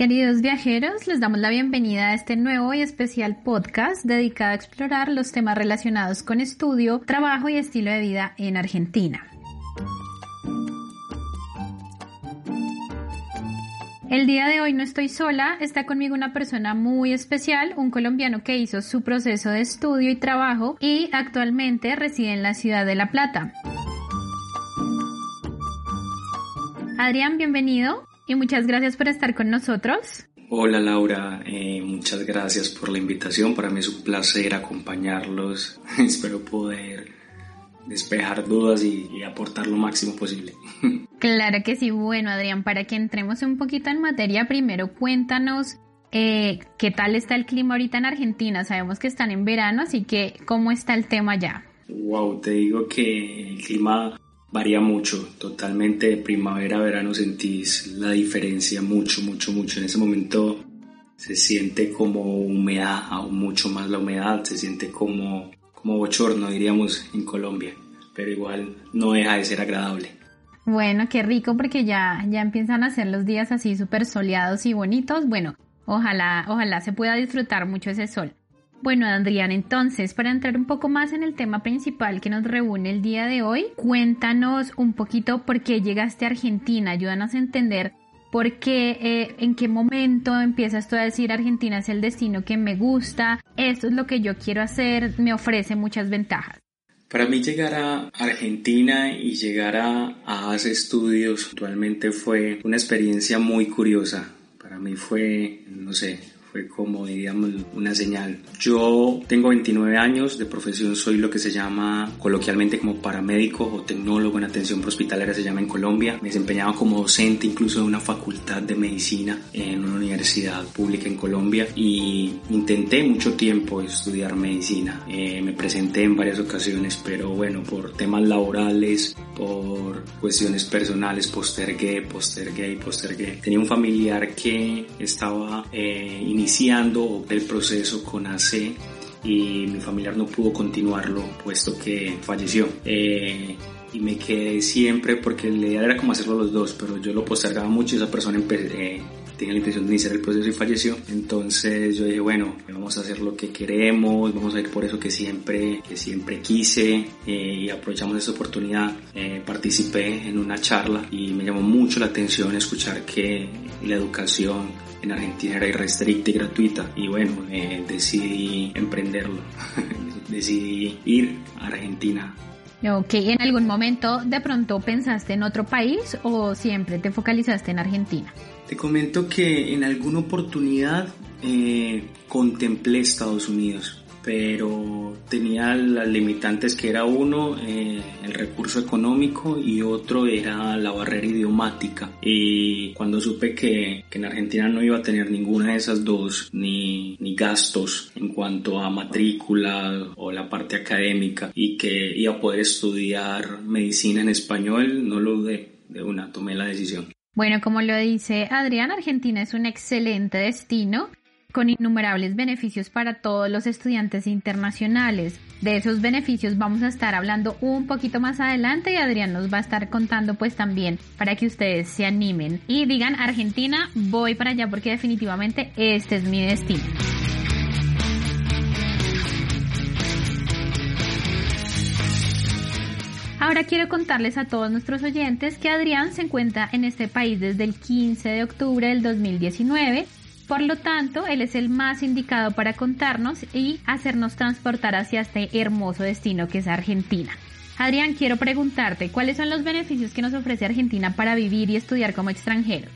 Queridos viajeros, les damos la bienvenida a este nuevo y especial podcast dedicado a explorar los temas relacionados con estudio, trabajo y estilo de vida en Argentina. El día de hoy no estoy sola, está conmigo una persona muy especial, un colombiano que hizo su proceso de estudio y trabajo y actualmente reside en la ciudad de La Plata. Adrián, bienvenido y muchas gracias por estar con nosotros. Hola Laura, eh, muchas gracias por la invitación. Para mí es un placer acompañarlos. Espero poder despejar dudas y, aportar lo máximo posible. Claro que sí. Bueno, Adrián, para que entremos un poquito en materia, primero cuéntanos eh, qué tal está el clima ahorita en Argentina. Sabemos que están en verano, así que ¿cómo está el tema ya? Wow, te digo que el clima varía mucho, totalmente de primavera a verano sentís la diferencia mucho, mucho, mucho. En ese momento se siente como humedad, aún mucho más la humedad, se siente como, como bochorno, diríamos, en Colombia, pero igual no deja de ser agradable. Bueno, qué rico porque ya, ya empiezan a ser los días así súper soleados y bonitos. Bueno, ojalá, ojalá se pueda disfrutar mucho ese sol. Bueno, Adrián, entonces, para entrar un poco más en el tema principal que nos reúne el día de hoy, cuéntanos un poquito por qué llegaste a Argentina, ayúdanos a entender por qué, eh, en qué momento empiezas tú a decir Argentina es el destino que me gusta, esto es lo que yo quiero hacer, me ofrece muchas ventajas. Para mí llegar a Argentina y llegar a, a estudios actualmente fue una experiencia muy curiosa. Para mí fue, no sé, fue como diríamos una señal. Yo tengo 29 años, de profesión soy lo que se llama coloquialmente como paramédico o tecnólogo en atención hospitalaria se llama en Colombia. Me desempeñaba como docente incluso de una facultad de medicina en una universidad pública en Colombia y intenté mucho tiempo estudiar medicina. Eh, me presenté en varias ocasiones, pero bueno, por temas laborales, por cuestiones personales, postergué, postergué postergué. Tenía un familiar que estaba eh, iniciando el proceso con AC y mi familiar no pudo continuarlo puesto que falleció. Eh, y me quedé siempre porque la idea era como hacerlo los dos, pero yo lo postergaba mucho y esa persona eh, tenía la intención de iniciar el proceso y falleció. Entonces yo dije, bueno, vamos a hacer lo que queremos, vamos a ir por eso que siempre, que siempre quise eh, y aprovechamos esta oportunidad. Eh, participé en una charla y me llamó mucho la atención escuchar que la educación en Argentina era irrestricta y gratuita y bueno, eh, decidí emprenderlo, decidí ir a Argentina. Ok, ¿en algún momento de pronto pensaste en otro país o siempre te focalizaste en Argentina? Te comento que en alguna oportunidad eh, contemplé Estados Unidos pero tenía las limitantes que era uno, eh, el recurso económico y otro era la barrera idiomática. Y cuando supe que, que, en Argentina no iba a tener ninguna de esas dos, ni, ni gastos en cuanto a matrícula o la parte académica, y que iba a poder estudiar medicina en español, no lo dudé, de una tomé la decisión. Bueno, como lo dice Adrián, Argentina es un excelente destino con innumerables beneficios para todos los estudiantes internacionales. De esos beneficios vamos a estar hablando un poquito más adelante y Adrián nos va a estar contando pues también para que ustedes se animen y digan Argentina, voy para allá porque definitivamente este es mi destino. Ahora quiero contarles a todos nuestros oyentes que Adrián se encuentra en este país desde el 15 de octubre del 2019 por lo tanto, él es el más indicado para contarnos y hacernos transportar hacia este hermoso destino que es Argentina. Adrián, quiero preguntarte, ¿cuáles son los beneficios que nos ofrece Argentina para vivir y estudiar como extranjero?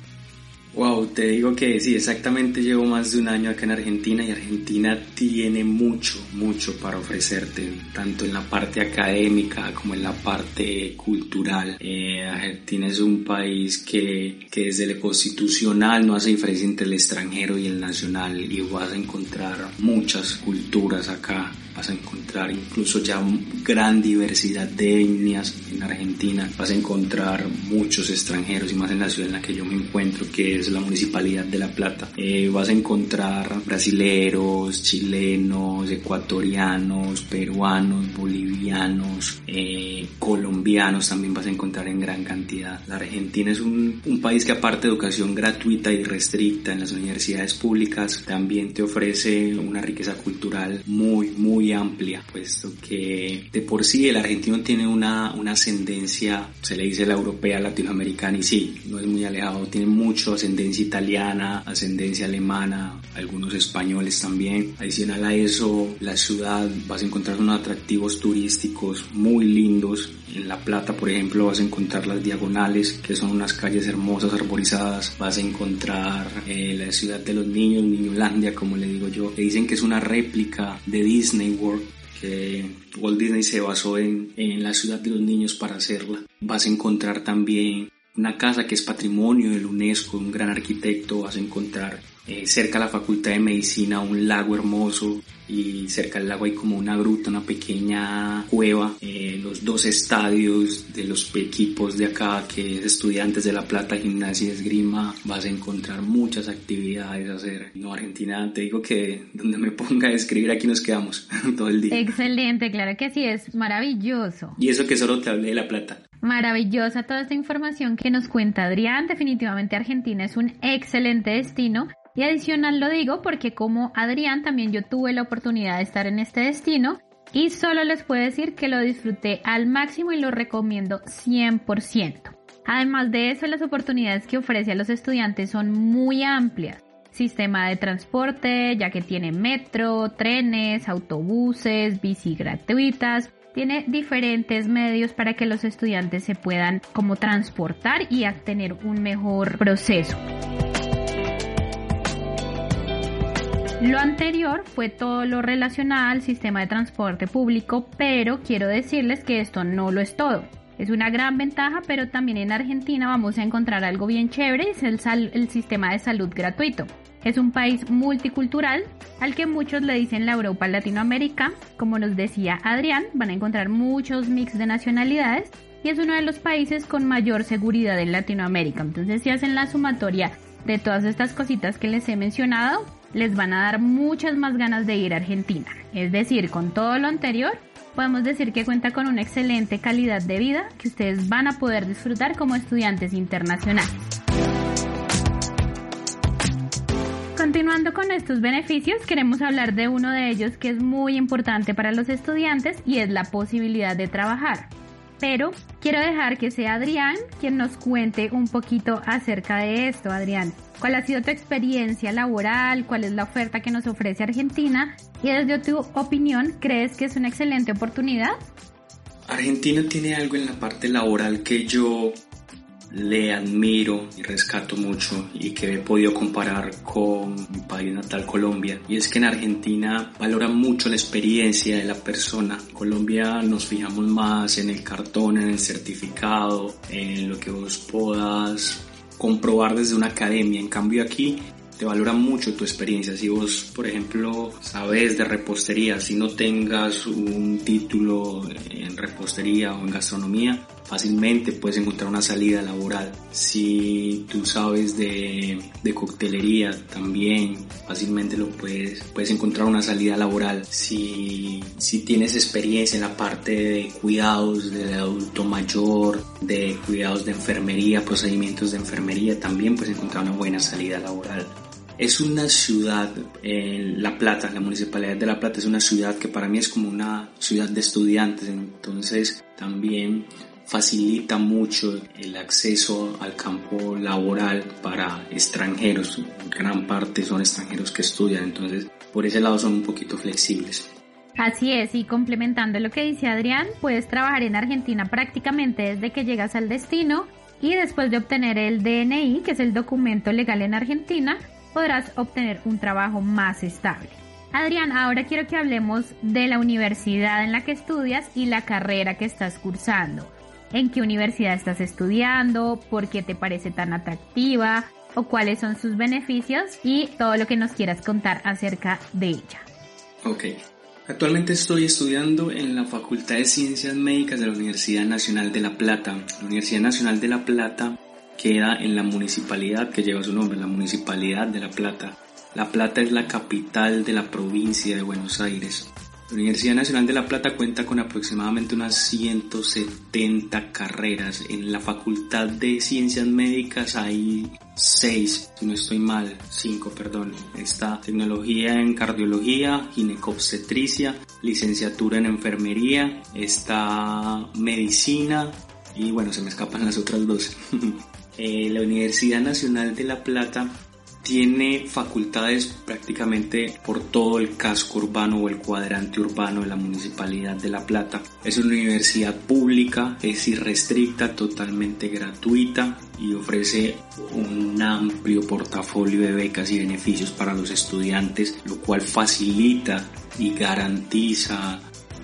Wow, te digo que sí, exactamente llevo más de un año acá en Argentina y Argentina tiene mucho, mucho para ofrecerte, tanto en la parte académica como en la parte cultural. Eh, Argentina es un país que, que desde lo constitucional no hace diferencia entre el extranjero y el nacional y vas a encontrar muchas culturas acá vas a encontrar incluso ya gran diversidad de etnias en Argentina, vas a encontrar muchos extranjeros y más en la ciudad en la que yo me encuentro, que es la Municipalidad de La Plata. Eh, vas a encontrar brasileros, chilenos, ecuatorianos, peruanos, bolivianos, eh, colombianos también vas a encontrar en gran cantidad. La Argentina es un, un país que aparte de educación gratuita y restricta en las universidades públicas, también te ofrece una riqueza cultural muy, muy amplia, puesto que de por sí el argentino tiene una, una ascendencia, se le dice la europea, latinoamericana, y sí, no es muy alejado, tiene mucho ascendencia italiana, ascendencia alemana, algunos españoles también. Adicional a eso, la ciudad vas a encontrar unos atractivos turísticos muy lindos. En La Plata, por ejemplo, vas a encontrar las diagonales, que son unas calles hermosas, arborizadas. Vas a encontrar eh, la ciudad de los niños, Niñolandia, como le digo yo. Le dicen que es una réplica de Disney Que Walt Disney se basó en, en, la ciudad de los niños para hacerla. Vas a encontrar también una casa que es patrimonio del UNESCO, un gran arquitecto, vas a encontrar eh, cerca de la Facultad de Medicina un lago hermoso y cerca del lago hay como una gruta, una pequeña cueva, eh, los dos estadios de los equipos de acá que es Estudiantes de La Plata, Gimnasia y Esgrima, vas a encontrar muchas actividades a hacer. No, Argentina, te digo que donde me ponga a escribir aquí nos quedamos todo el día. Excelente, claro que sí, es maravilloso. Y eso que solo te hablé de La Plata. Maravillosa toda esta información que nos cuenta Adrián. Definitivamente Argentina es un excelente destino. Y adicional lo digo porque como Adrián también yo tuve la oportunidad de estar en este destino y solo les puedo decir que lo disfruté al máximo y lo recomiendo 100%. Además de eso, las oportunidades que ofrece a los estudiantes son muy amplias. Sistema de transporte, ya que tiene metro, trenes, autobuses, bici gratuitas, tiene diferentes medios para que los estudiantes se puedan como transportar y tener un mejor proceso. Lo anterior fue todo lo relacionado al sistema de transporte público, pero quiero decirles que esto no lo es todo. Es una gran ventaja, pero también en Argentina vamos a encontrar algo bien chévere, es el, el sistema de salud gratuito. Es un país multicultural al que muchos le dicen la Europa Latinoamérica. Como nos decía Adrián, van a encontrar muchos mix de nacionalidades y es uno de los países con mayor seguridad en Latinoamérica. Entonces si hacen la sumatoria de todas estas cositas que les he mencionado, les van a dar muchas más ganas de ir a Argentina. Es decir, con todo lo anterior, podemos decir que cuenta con una excelente calidad de vida que ustedes van a poder disfrutar como estudiantes internacionales. Continuando con estos beneficios, queremos hablar de uno de ellos que es muy importante para los estudiantes y es la posibilidad de trabajar. Pero quiero dejar que sea Adrián quien nos cuente un poquito acerca de esto. Adrián, ¿cuál ha sido tu experiencia laboral? ¿Cuál es la oferta que nos ofrece Argentina? Y desde tu opinión, ¿crees que es una excelente oportunidad? Argentina tiene algo en la parte laboral que yo le admiro y rescato mucho y que he podido comparar con mi país natal Colombia y es que en Argentina valora mucho la experiencia de la persona. En Colombia nos fijamos más en el cartón, en el certificado, en lo que vos puedas comprobar desde una academia. En cambio aquí te valora mucho tu experiencia. Si vos, por ejemplo, sabes de repostería, si no tengas un título en repostería o en gastronomía, fácilmente puedes encontrar una salida laboral. Si tú sabes de, de, coctelería también fácilmente lo puedes, puedes encontrar una salida laboral. Si, si tienes experiencia en la parte de cuidados del adulto mayor, de cuidados de enfermería, procedimientos de enfermería, también puedes encontrar una buena salida laboral. Es una ciudad, en La Plata, la municipalidad de La Plata es una ciudad que para mí es como una ciudad de estudiantes, entonces también facilita mucho el acceso al campo laboral para extranjeros. Gran parte son extranjeros que estudian, entonces por ese lado son un poquito flexibles. Así es, y complementando lo que dice Adrián, puedes trabajar en Argentina prácticamente desde que llegas al destino y después de obtener el DNI, que es el documento legal en Argentina, podrás obtener un trabajo más estable. Adrián, ahora quiero que hablemos de la universidad en la que estudias y la carrera que estás cursando en qué universidad estás estudiando, por qué te parece tan atractiva o cuáles son sus beneficios y todo lo que nos quieras contar acerca de ella. Ok. Actualmente estoy estudiando en la Facultad de Ciencias Médicas de la Universidad Nacional de La Plata. La Universidad Nacional de La Plata queda en la municipalidad que lleva su nombre, la Municipalidad de La Plata. La Plata es la capital de la provincia de Buenos Aires. La Universidad Nacional de La Plata cuenta con aproximadamente unas 170 carreras. En la Facultad de Ciencias Médicas hay 6, si no estoy mal, 5, perdón. Está tecnología en cardiología, ginecobstetricia, licenciatura en enfermería, está medicina y bueno, se me escapan las otras dos. Eh, la Universidad Nacional de La Plata tiene facultades prácticamente por todo el casco urbano o el cuadrante urbano de la Municipalidad de La Plata. Es una universidad pública, es irrestricta, totalmente gratuita y ofrece un amplio portafolio de becas y beneficios para los estudiantes, lo cual facilita y garantiza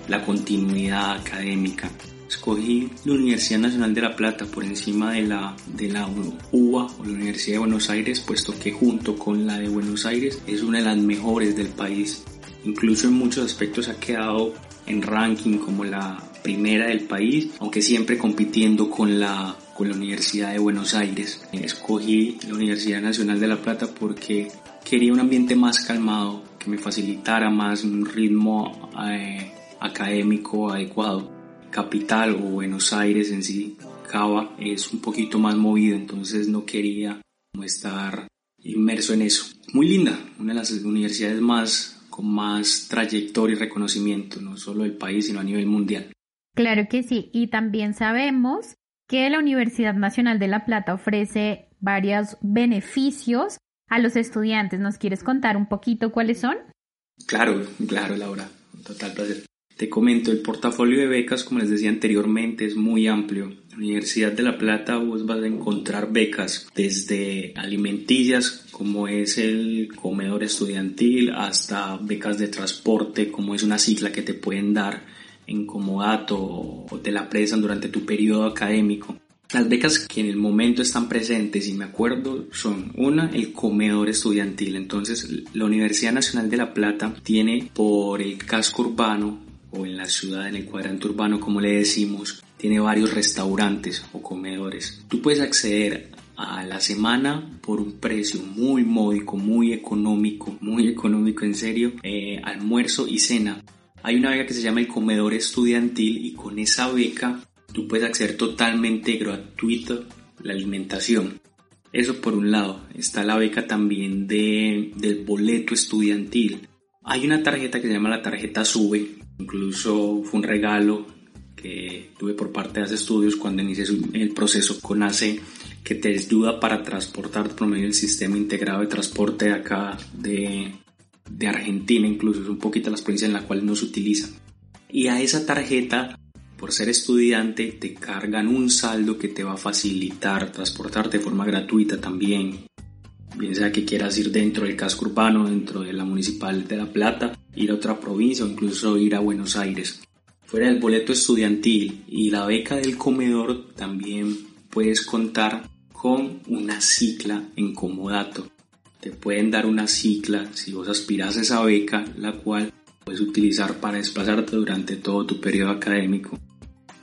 la continuidad académica escogí la Universidad Nacional de La Plata por encima de la, de la UBA o la Universidad de Buenos Aires, puesto que junto con la de Buenos Aires es una de las mejores del país. Incluso en muchos aspectos ha quedado en ranking como la primera del país, aunque siempre compitiendo con la, con la Universidad de Buenos Aires. Escogí la Universidad Nacional de La Plata porque quería un ambiente más calmado, que me facilitara más un ritmo eh, académico adecuado capital o Buenos Aires en sí, Cava, es un poquito más movido, entonces no quería estar inmerso en eso. Muy linda, una de las universidades más con más trayectoria y reconocimiento, no solo del país, sino a nivel mundial. Claro que sí, y también sabemos que la Universidad Nacional de La Plata ofrece varios beneficios a los estudiantes. ¿Nos quieres contar un poquito cuáles son? Claro, claro, Laura, total placer. Te comento, el portafolio de becas, como les decía anteriormente, es muy amplio. En la Universidad de La Plata vos vas a encontrar becas desde alimenticias, como es el comedor estudiantil, hasta becas de transporte, como es una cicla que te pueden dar en comodato o te la prestan durante tu periodo académico. Las becas que en el momento están presentes, y me acuerdo, son una, el comedor estudiantil. Entonces, la Universidad Nacional de La Plata tiene por el casco urbano o en la ciudad, en el cuadrante urbano, como le decimos, tiene varios restaurantes o comedores. Tú puedes acceder a la semana por un precio muy módico, muy económico, muy económico en serio, eh, almuerzo y cena. Hay una beca que se llama el comedor estudiantil y con esa beca tú puedes acceder totalmente gratuito la alimentación. Eso por un lado. Está la beca también de, del boleto estudiantil. Hay una tarjeta que se llama la tarjeta SUBE, incluso fue un regalo que tuve por parte de Hace Estudios cuando inicié el proceso con ACE que te ayuda para transportar por medio del sistema integrado de transporte acá de, Argentina, incluso es un poquito las provincias en la cual no se utiliza. Y a esa tarjeta, por ser estudiante, te cargan un saldo que te va a facilitar transportarte de forma gratuita también bien sea que quieras ir dentro del casco urbano, dentro de la municipal de La Plata, ir a otra provincia o incluso ir a Buenos Aires. Fuera del boleto estudiantil y la beca del comedor también puedes contar con una cicla en comodato. Te pueden dar una cicla si vos aspiras a esa beca, la cual puedes utilizar para desplazarte durante todo tu periodo académico.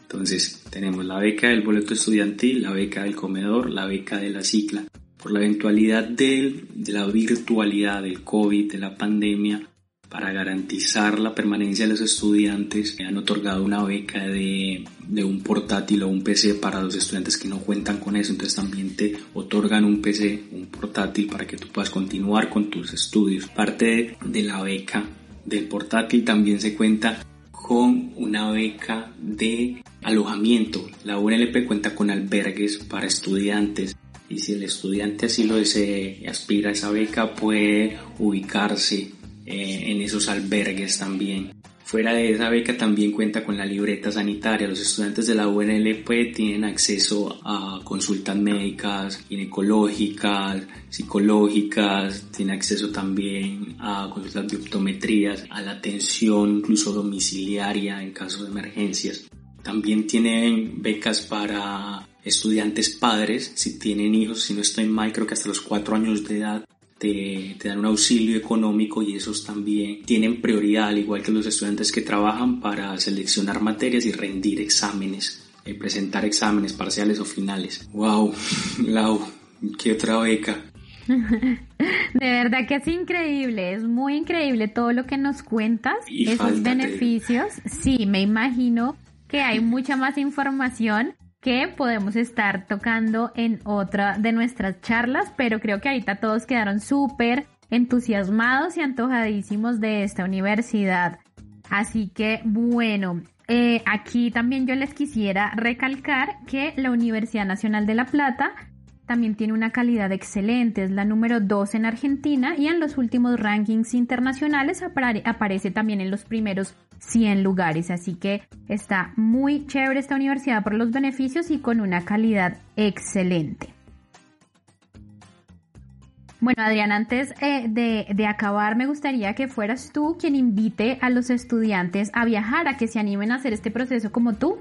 Entonces tenemos la beca del boleto estudiantil, la beca del comedor, la beca de la cicla por la eventualidad de, la virtualidad del COVID, de la pandemia, para garantizar la permanencia de los estudiantes, han otorgado una beca de, de, un portátil o un PC para los estudiantes que no cuentan con eso. Entonces también te otorgan un PC, un portátil para que tú puedas continuar con tus estudios. Parte de la beca del portátil también se cuenta con una beca de alojamiento. La UNLP cuenta con albergues para estudiantes y si el estudiante así lo desea aspira a esa beca puede ubicarse eh, en esos albergues también. Fuera de esa beca también cuenta con la libreta sanitaria. Los estudiantes de la UNLP tienen acceso a consultas médicas, ginecológicas, psicológicas, tienen acceso también a consultas de optometrías, a la atención incluso domiciliaria en caso de emergencias. También tienen becas para estudiantes padres, si tienen hijos, si no estoy mal, creo que hasta los cuatro años de edad te, te, dan un auxilio económico y esos también tienen prioridad, al igual que los estudiantes que trabajan para seleccionar materias y rendir exámenes, eh, presentar exámenes parciales o finales. ¡Wow! ¡Lau! ¡Qué otra beca! De verdad que es increíble, es muy increíble todo lo que nos cuentas, esos beneficios. Sí, me imagino que hay mucha más información que podemos estar tocando en otra de nuestras charlas, pero creo que ahorita todos quedaron súper entusiasmados y antojadísimos de esta universidad. Así que bueno, eh, aquí también yo les quisiera recalcar que la Universidad Nacional de La Plata también tiene una calidad excelente, es la número 2 en Argentina y en los últimos rankings internacionales aparece también en los primeros 100 lugares, así que está muy chévere esta universidad por los beneficios y con una calidad excelente. Bueno, Adrián, antes eh, de, de, acabar, me gustaría que fueras tú quien invite a los estudiantes a viajar, a que se animen a hacer este proceso como tú.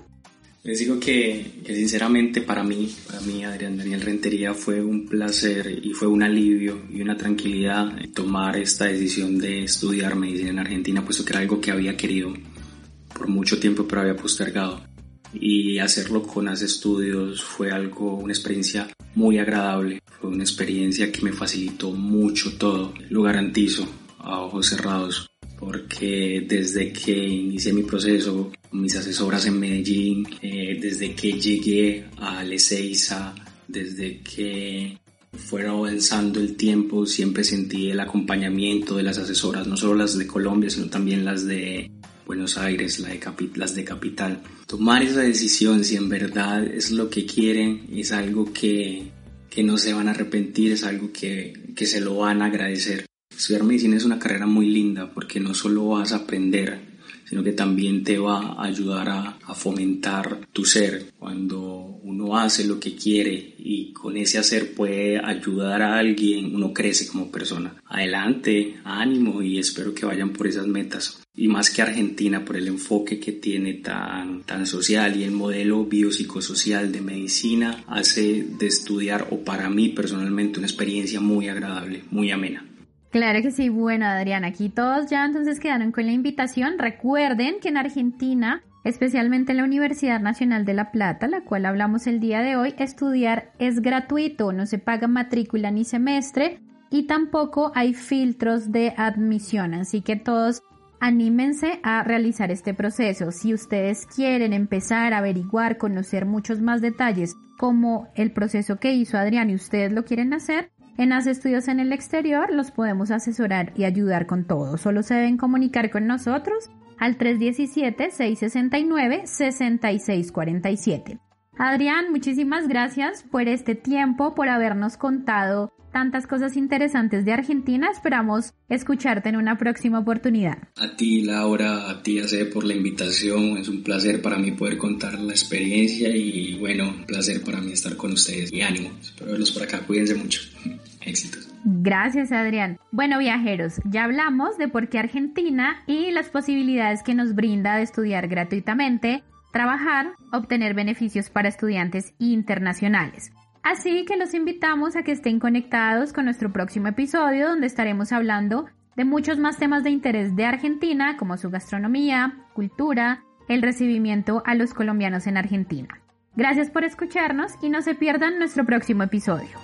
Les digo que, sinceramente para mí, para mí Adrián Daniel Rentería fue un placer y fue un alivio y una tranquilidad tomar esta decisión de estudiar medicina en Argentina, puesto que era algo que había querido por mucho tiempo pero había postergado. Y hacerlo con AS Estudios fue algo, una experiencia muy agradable, fue una experiencia que me facilitó mucho todo, lo garantizo a ojos cerrados porque desde que inicié mi proceso, mis asesoras en Medellín, eh, desde que llegué a Leseiza, desde que fuera avanzando el tiempo, siempre sentí el acompañamiento de las asesoras, no solo las de Colombia, sino también las de Buenos Aires, las de Capital. Tomar esa decisión, si en verdad es lo que quieren, es algo que, que no se van a arrepentir, es algo que, que se lo van a agradecer. Estudiar medicina es una carrera muy linda porque no solo vas a aprender, sino que también te va a ayudar a, a, fomentar tu ser. Cuando uno hace lo que quiere y con ese hacer puede ayudar a alguien, uno crece como persona. Adelante, ánimo y espero que vayan por esas metas. Y más que Argentina, por el enfoque que tiene tan, tan social y el modelo biopsicosocial de medicina hace de estudiar, o para mí personalmente, una experiencia muy agradable, muy amena. Claro que sí, bueno Adrián, aquí todos ya entonces quedaron con la invitación. Recuerden que en Argentina, especialmente en la Universidad Nacional de La Plata, la cual hablamos el día de hoy, estudiar es gratuito, no se paga matrícula ni semestre y tampoco hay filtros de admisión, así que todos anímense a realizar este proceso. Si ustedes quieren empezar a averiguar, conocer muchos más detalles como el proceso que hizo Adrián y ustedes lo quieren hacer, en Hace Estudios en el Exterior los podemos asesorar y ayudar con todo. Solo se deben comunicar con nosotros al 317-669-6647. Adrián, muchísimas gracias por este tiempo, por habernos contado tantas cosas interesantes de Argentina. Esperamos escucharte en una próxima oportunidad. A ti, Laura, a ti, Ace, por la invitación. Es un placer para mí poder contar la experiencia y, bueno, un placer para mí estar con ustedes. Y ánimo, espero verlos por acá. Cuídense mucho. Éxitos. Gracias, Adrián. Bueno, viajeros, ya hablamos de por qué Argentina y las posibilidades que nos brinda de estudiar gratuitamente, trabajar, obtener beneficios para estudiantes internacionales. Así que los invitamos a que estén conectados con nuestro próximo episodio donde estaremos hablando de muchos más temas de interés de Argentina como su gastronomía, cultura, el recibimiento a los colombianos en Argentina. Gracias por escucharnos y no se pierdan nuestro próximo episodio.